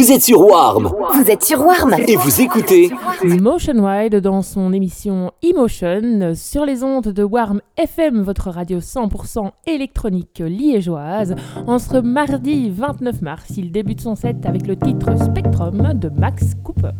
Vous êtes sur Warm Vous êtes sur Warm et vous écoutez Motion Wide dans son émission Emotion sur les ondes de Warm FM, votre radio 100% électronique liégeoise. En ce mardi 29 mars, il débute son set avec le titre Spectrum de Max Cooper.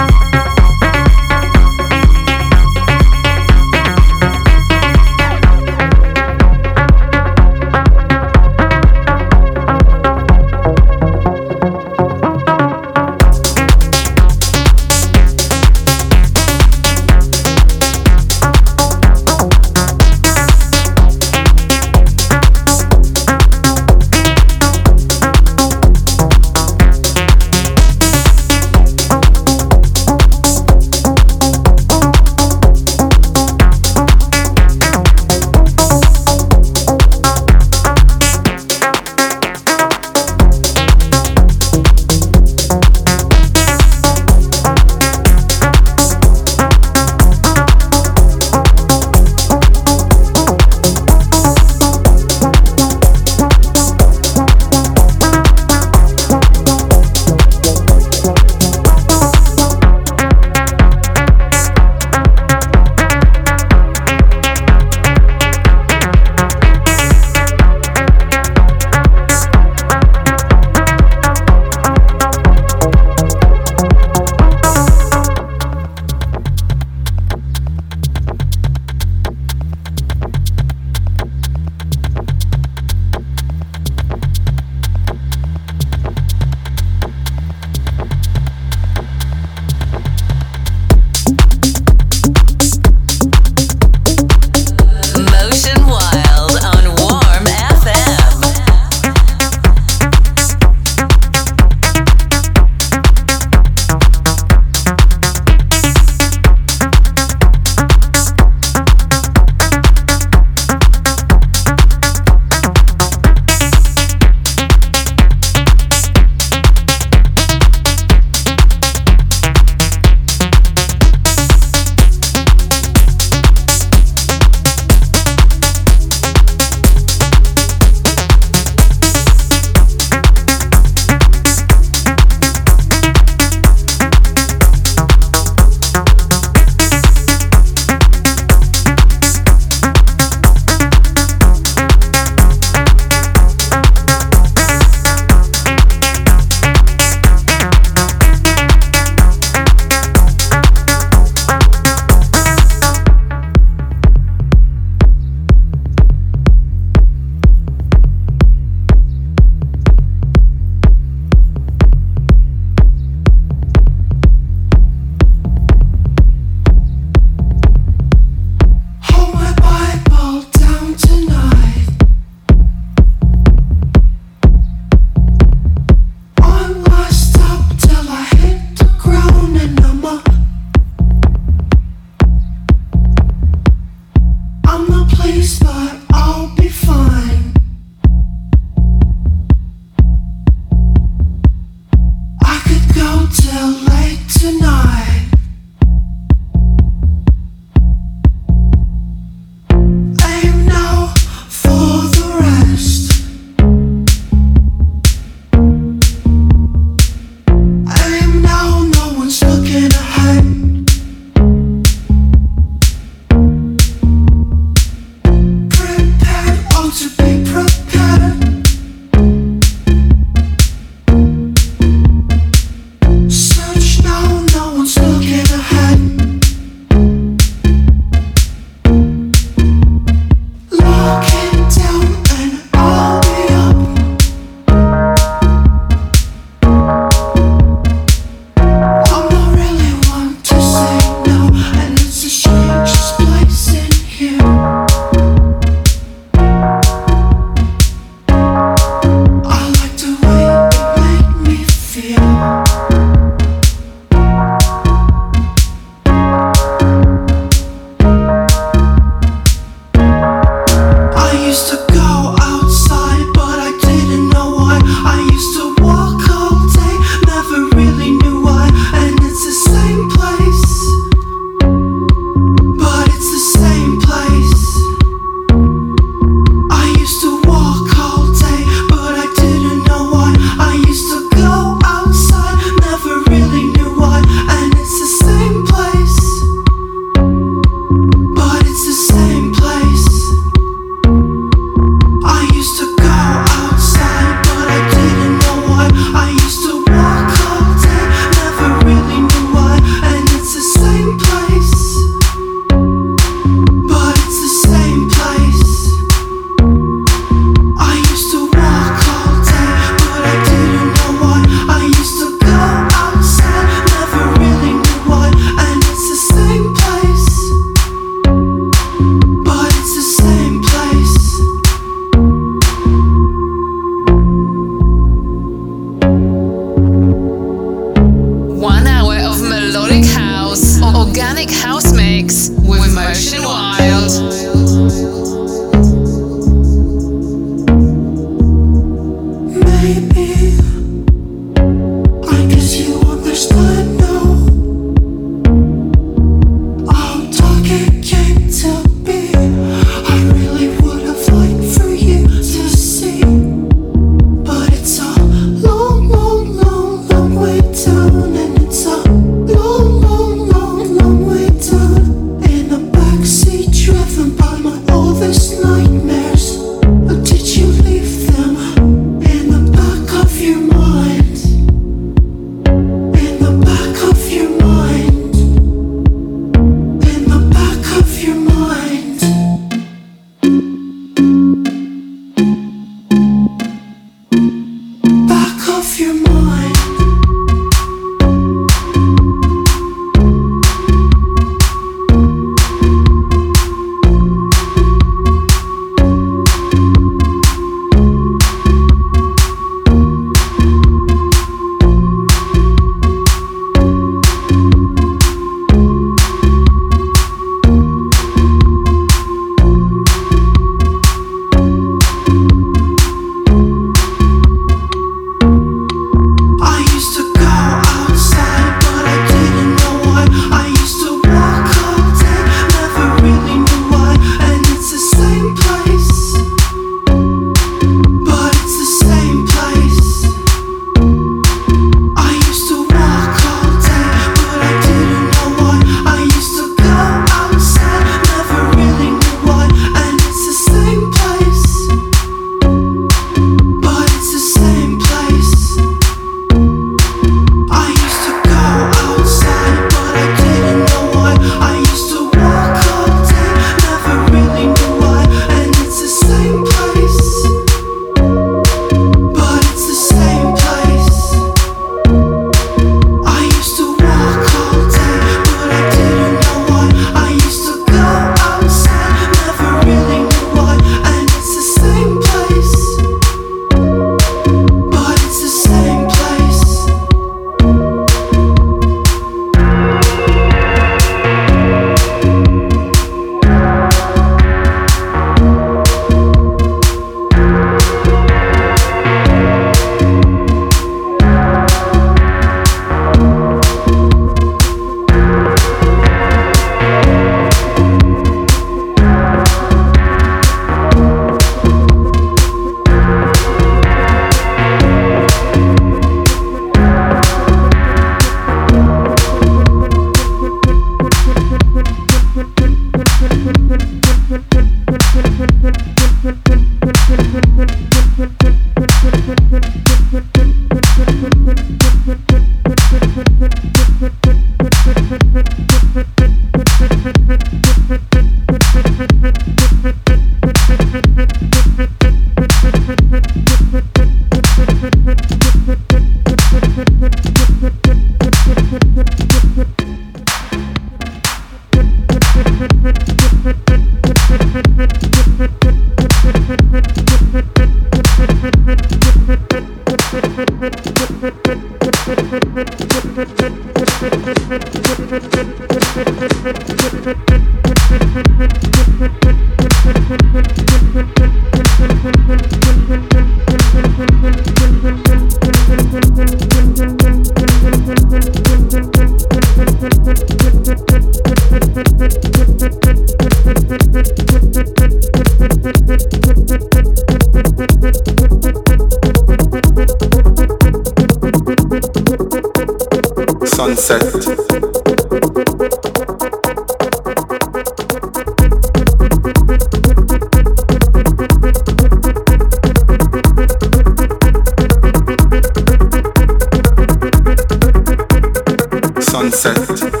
sunset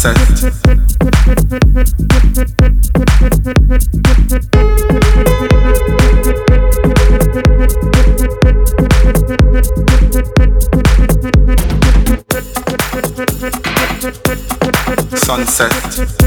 Sunset. Sunset.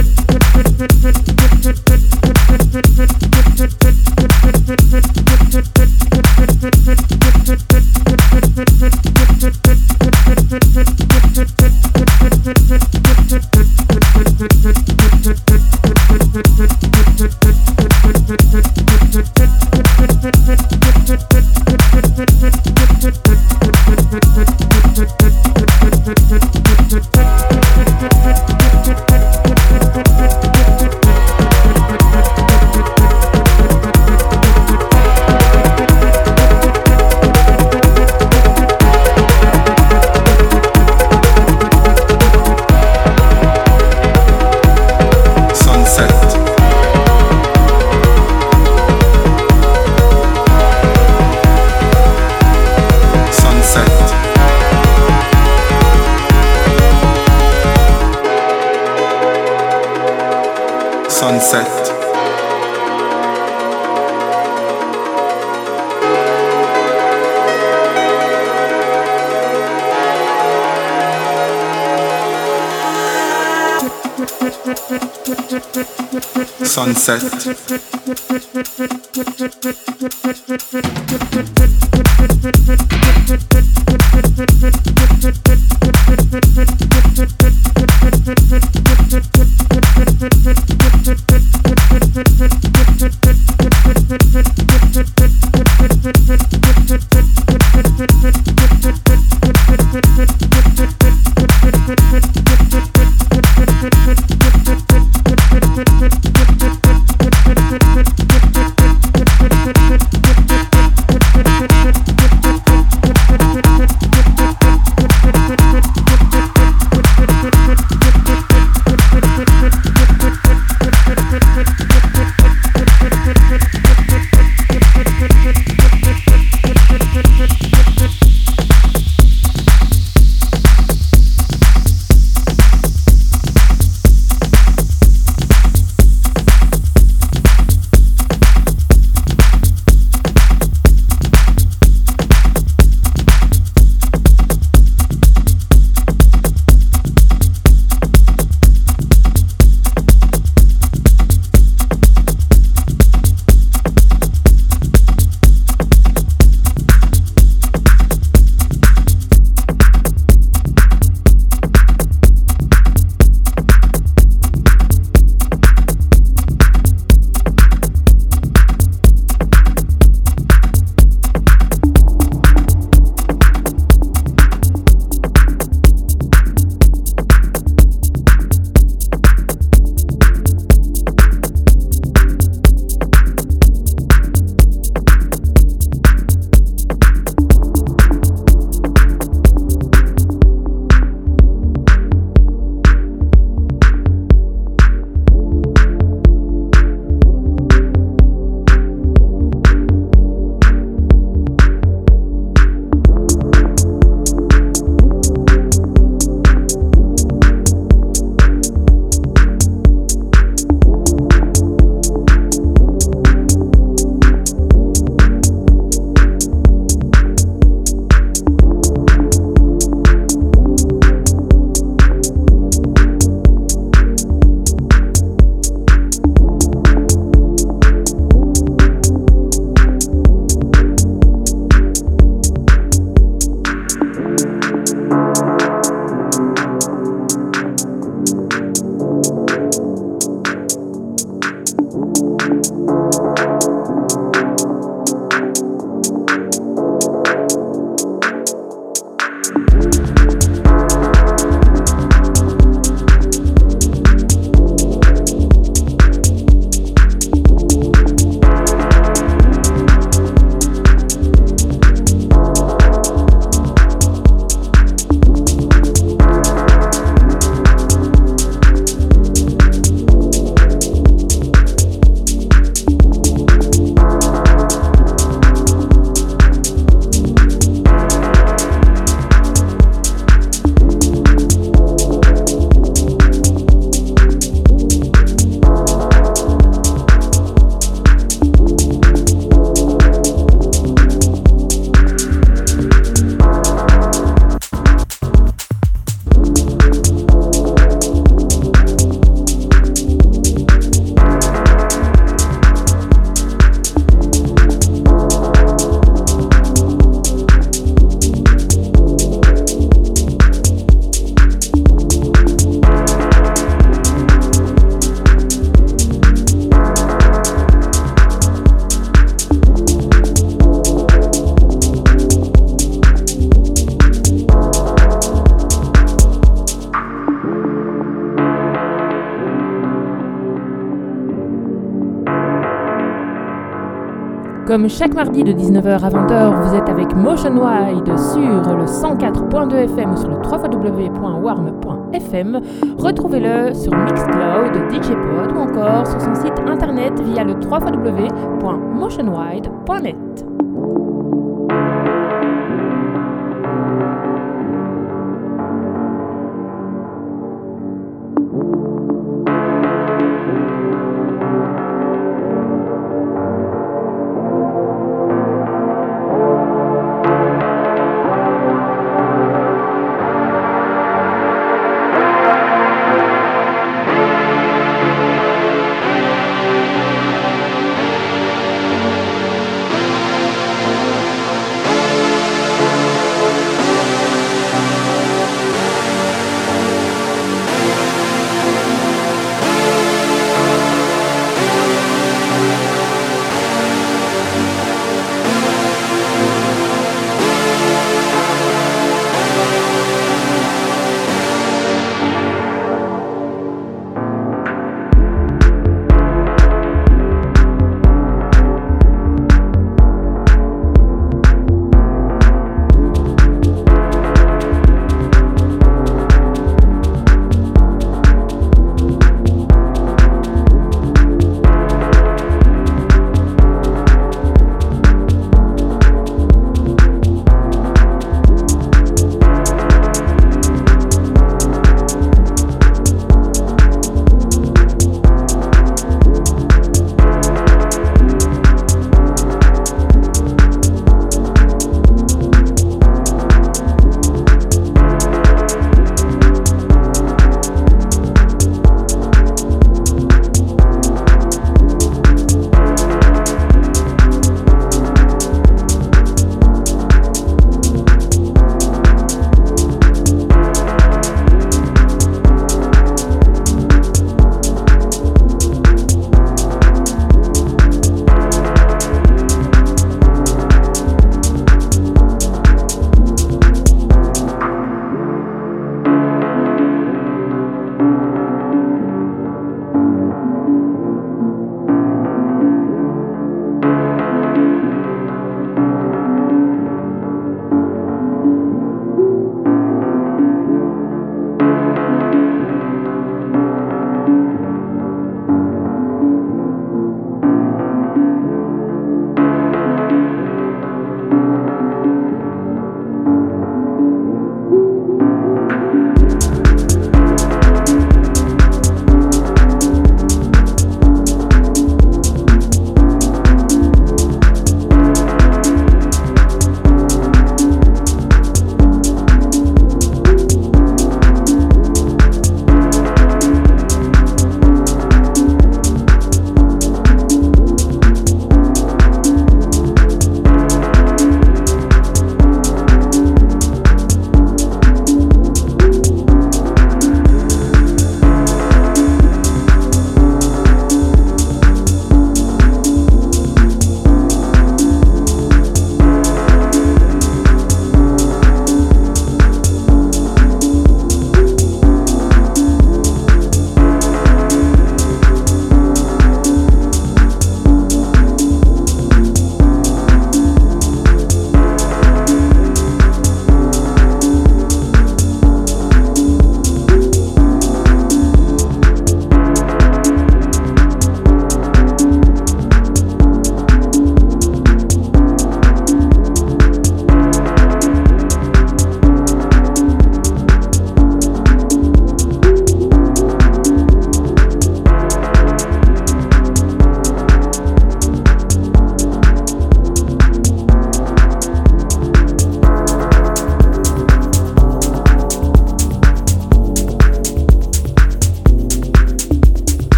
Sunset. Comme chaque mardi de 19h à 20h, vous êtes avec Motion Wide sur le 104.2 FM sur le www.warm.fm. Retrouvez-le sur Mixcloud, DJPod ou encore sur son site internet via le www.motionwide.net.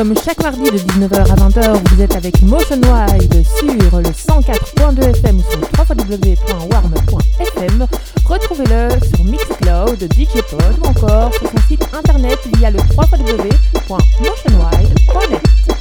Comme chaque mardi de 19h à 20h, vous êtes avec Motion Wide sur le 104.2 FM ou sur www.warm.fm. Retrouvez-le sur Mixcloud, DJpod ou encore sur son site internet via le www.motionwide.net.